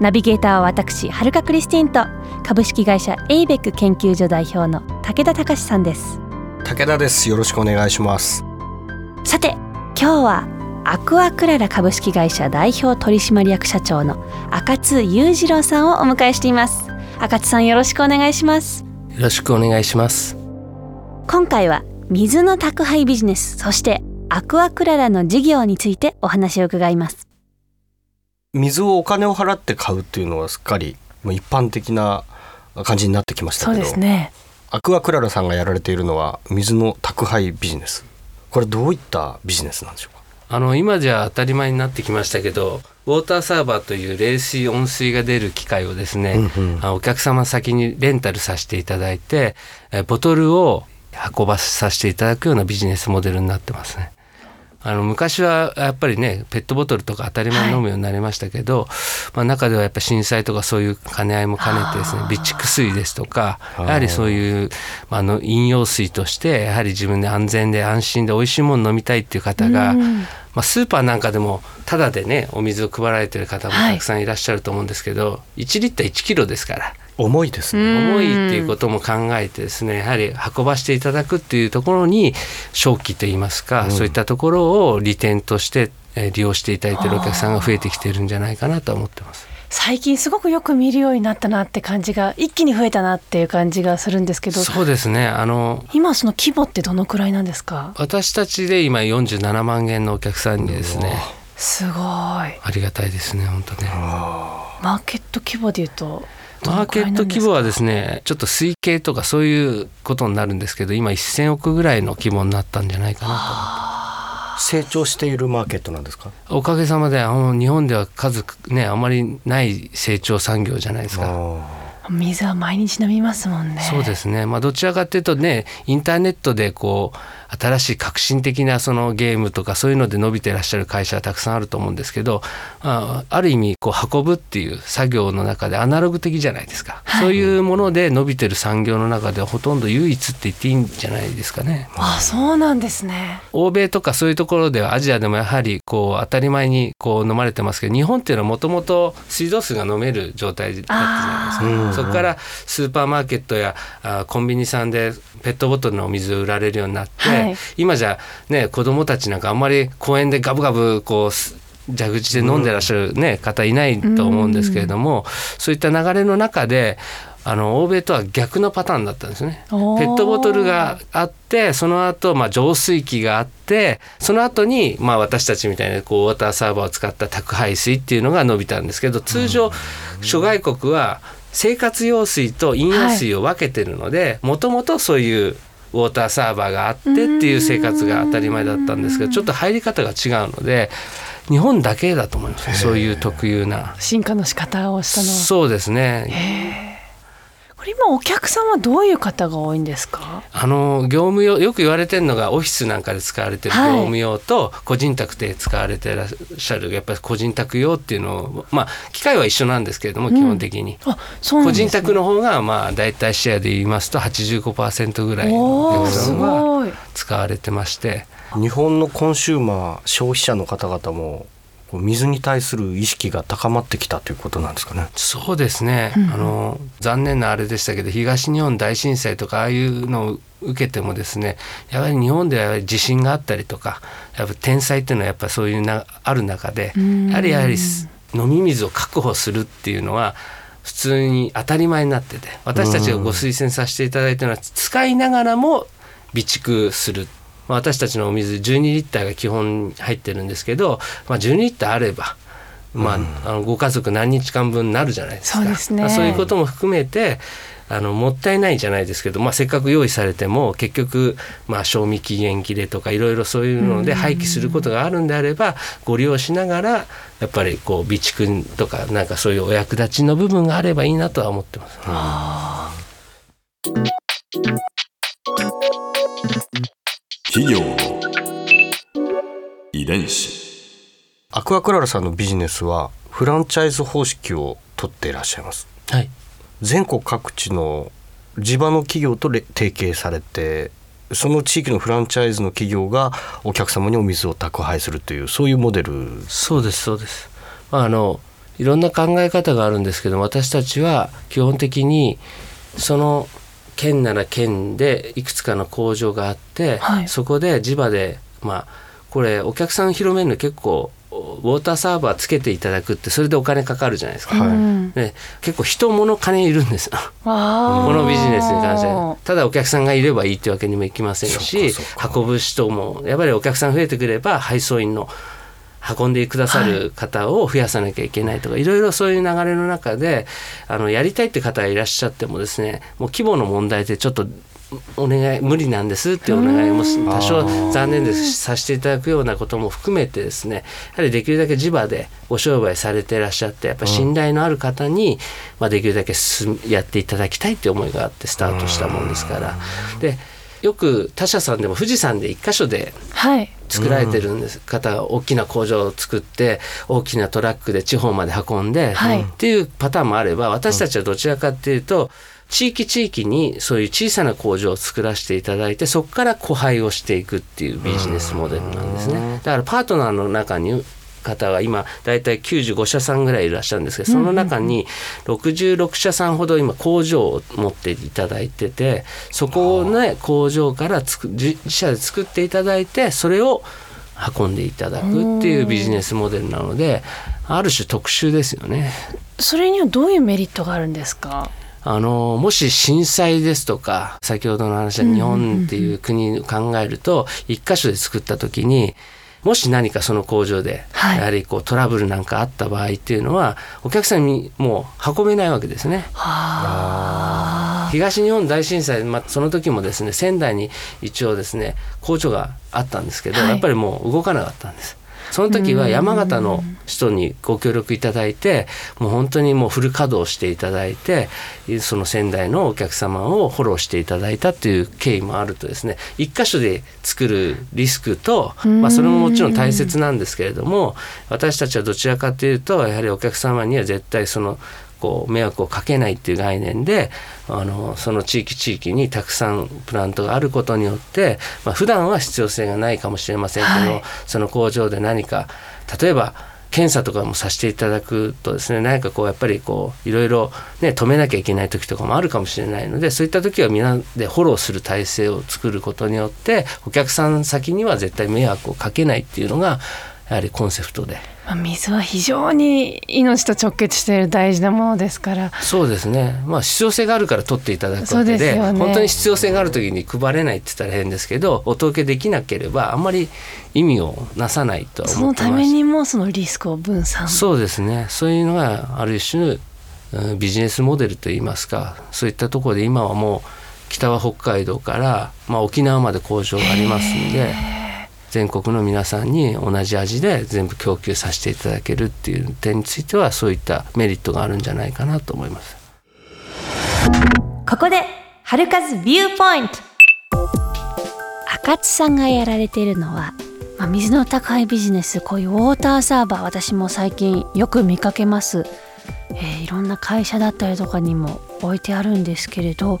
ナビゲーターは私はるかクリスティンと株式会社エイベック研究所代表の武田隆さんです。武田です。よろしくお願いします。さて今日はアクアクララ株式会社代表取締役社長の赤津裕次郎さんをお迎えしています。赤津さんよろしくお願いします。よろしくお願いします。今回は水の宅配ビジネスそしてアクアクララの事業についてお話を伺います水をお金を払って買うっていうのはすっかりもう一般的な感じになってきましたけどね。アクアクララさんがやられているのは水の宅配ビジネス。これどういったビジネスなんでしょうか？あの今じゃ当たり前になってきましたけどウォーターサーバーという冷水温水が出る機械をですね、うんうん。あお客様先にレンタルさせていただいてえボトルを運ばさせていただくようなビジネスモデルになってますね。あの昔はやっぱりねペットボトルとか当たり前に飲むようになりましたけど、まあ、中ではやっぱ震災とかそういう兼ね合いも兼ねてですね備蓄水ですとかやはりそういう、まあ、あの飲用水としてやはり自分で安全で安心で美味しいもの飲みたいっていう方が、うん。まあ、スーパーなんかでもタダでねお水を配られてる方もはい。たくさんいらっしゃると思うんですけど、1リッター1キロですから重いですね、重いっていうことも考えてですねやはり運ばしていただくっていうところに正気といいますか、うん。そういったところを利点としてえー利用していただいているお客さんが増えてきてるんじゃないかなと思ってます。最近すごくよく見るようになったなって感じが一気に増えたなっていう感じがするんですけど。そうですね。あの今その規模ってどのくらいなんですか？私たちで今47万件のお客さんにですねすごい。マありがたいですね本当ね。ーケット規模でいうと。どマーケット規模はですねちょっと推計とかそういうことになるんですけど今1,000億ぐらいの規模になったんじゃないかな成長しているマーケットなんですか？とおかげさまであの日本では数ねあまりない成長産業じゃないですか。あ水は毎日飲みますもんね。そうですね、まあ、どちらかというとねインターネットでこう新しい革新的なそのゲームとかそういうので伸びてらっしゃる会社はたくさんあると思うんですけどあある意味こう運ぶっていう作業の中でアナログ的じゃないですか、そういうもので伸びてる産業の中ではほとんど唯一って言っていいんじゃないですかね。あそうなんですね。欧米とかそういうところではアジアでもやはりこう当たり前にこう飲まれてますけど日本っていうのはもともと水道水が飲める状態だったじゃないですか。そこからスーパーマーケットやあコンビニさんでペットボトルのお水を売られるようになって、はい。今じゃね子供たちなんかあんまり公園でガブガブこうす蛇口で飲んでらっしゃる、ね方いないと思うんですけれども、そういった流れの中であの欧米とは逆のパターンだったんですね。ペットボトルがあってその後、まあ浄水器があってその後にまあ私たちみたいなこうウォーターサーバーを使った宅配水っていうのが伸びたんですけど通常諸外国は生活用水と飲用水を分けてるのでもともとそういうウォーターサーバーがあってっていう生活が当たり前だったんですけどちょっと入り方が違うので日本だけだと思いますそういう特有な。進化の仕方をしたのは。そうですねこれ今お客さんはどういう方が多いんですか？あの業務用よく言われてるのがオフィスなんかで使われてる業はい。務用と個人宅で使われてらっしゃるやっぱり個人宅用っていうのをまあ機械は一緒なんですけれども基本的に、あそうんです、ね、人宅の方がまあ大体シェアで言いますと85%ぐらいのおおーす客さんはごい。使われてまして。日本のコンシューマー消費者の方々もこう水に対する意識が高まってきたということなんですかね。そうですね、あの残念なあれでしたけど東日本大震災とかああいうのを受けてもですねやはり日本ではやはり地震があったりとかやっぱ天災っていうのはやっぱそういうなある中でやはりやはりす飲み水を確保するっていうのは普通に当たり前になってて私たちがご推薦させていただいたのは使いながらも備蓄する。まあ私たちのお水12リッターが基本入ってるんですけど、まあ、12リッターあればまあ、あのご家族何日間分になるじゃないですか。そうですね。そういうことも含めてあのもったいないじゃないですけど、まあ、せっかく用意されても結局、まあ、賞味期限切れとかいろいろそういうので廃棄することがあるんであればご利用しながらやっぱりこう備蓄とかなんかそういうお役立ちの部分があればいいなとは思ってます。企業の遺伝子。アクアクララさんのビジネスはフランチャイズ方式を取っていらっしゃいます。はい。全国各地の地場の企業とれ提携されてその地域のフランチャイズの企業がお客様にお水を宅配するというそういうモデル。そうですそうです。まああのいろんな考え方があるんですけど私たちは基本的にその県なら県でいくつかの工場があって、はい。そこで地場でまあこれお客さん広めるの結構ウォーターサーバーつけていただくってそれでお金かかるじゃないですか。はい。うんで結構人物金いるんですこのビジネスに関しては。ただお客さんがいればいいってわけにもいきませんし運ぶ人もやっぱりお客さん増えてくれば配送員の運んでくださる方を増やさなきゃいけないとか、い、ろいろそういう流れの中であのやりたいって方がいらっしゃってもですねもう規模の問題でちょっとお願い無理なんですっていうお願いも多少残念ですさせていただくようなことも含めてですねやはりできるだけ地場でご商売されていらっしゃってやっぱ信頼のある方に、まあ、できるだけ進やっていただきたいって思いがあってスタートしたもんですから。でよく他社さんでも富士山で一箇所ではい。作られてるんです、方が大きな工場を作って大きなトラックで地方まで運んで、はい。っていうパターンもあれば私たちはどちらかっていうと地域地域にそういう小さな工場を作らせていただいてそこから個配をしていくっていうビジネスモデルなんですね。だからパートナーの中に方は今大体95社さんぐらいいらっしゃるんですけどその中に66社さんほど今工場を持っていただいててそこをね工場からつく自自社で作っていただいてそれを運んでいただくっていうビジネスモデルなのである種特殊ですよね。それにはどういうメリットがあるんですか？あのもし震災ですとか先ほどの話は日本っていう国を考えると一箇所で作った時にもし何かその工場ではいやはりこうトラブルなんかあった場合っていうのはお客さんにもう運べないわけですね。東日本大震災、まあ、その時もですね仙台に一応ですね工場があったんですけど、はいやっぱりもう動かなかったんです。その時は山形の人にご協力いただいてもう本当にもうフル稼働していただいてその仙台のお客様をフォローしていただいたっていう経緯もあるとですね一箇所で作るリスクと、まあ、それももちろん大切なんですけれども私たちはどちらかというとやはりお客様には絶対そのこう迷惑をかけないっていう概念であのその地域地域にたくさんプラントがあることによって、まあ普段は必要性がないかもしれませんけど、はい。その工場で何か例えば検査とかもさせていただくとですね何かこうやっぱりこういろいろね止めなきゃいけない時とかもあるかもしれないのでそういった時は皆でフォローする体制を作ることによってお客さん先には絶対迷惑をかけないっていうのがやはりコンセプトで。まあ水は非常に命と直結している大事なものですからそうですね。まあ必要性があるから取っていただくわけで、ね本当に必要性がある時に配れないって言ったら変ですけど、お届けできなければあんまり意味をなさないとはそ思ってます。のためにもそのリスクを分散そうですね。そういうのがある種、うんビジネスモデルといいますか、そういったところで今はもう北は北海道から、まあ、沖縄まで工場がありますんで。全国の皆さんに同じ味で全部供給させていただけるっていう点についてはそういったメリットがあるんじゃないかなと思います。ここで春風ビューポイント赤津さんがやられているのは、まあ、水の宅配ビジネスこういうウォーターサーバー私も最近よく見かけます、えーいろんな会社だったりとかにも置いてあるんですけれど、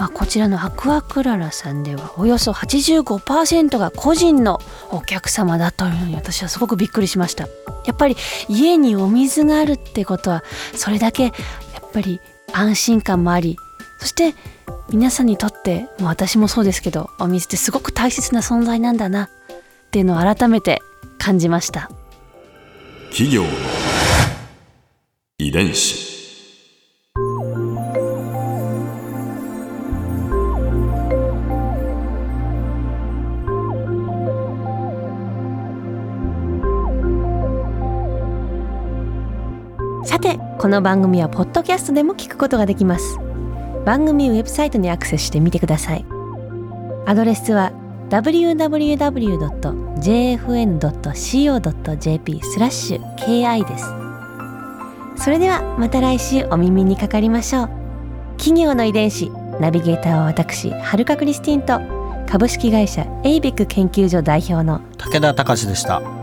まあ、こちらのアクアクララさんではおよそ85%が個人のお客様だというのに私はすごくびっくりしました。やっぱり家にお水があるってことはそれだけやっぱり安心感もありそして皆さんにとっても私もそうですけどお水ってすごく大切な存在なんだなっていうのを改めて感じました。企業遺伝子。この番組はポッドキャストでも聞くことができます。番組ウェブサイトにアクセスしてみてください。アドレスは www.jfn.co.jp スラッシュ KI です。それではまた来週お耳にかかりましょう。企業の遺伝子ナビゲーターは私はるかクリスティンと株式会社エイベック研究所代表の武田隆でした。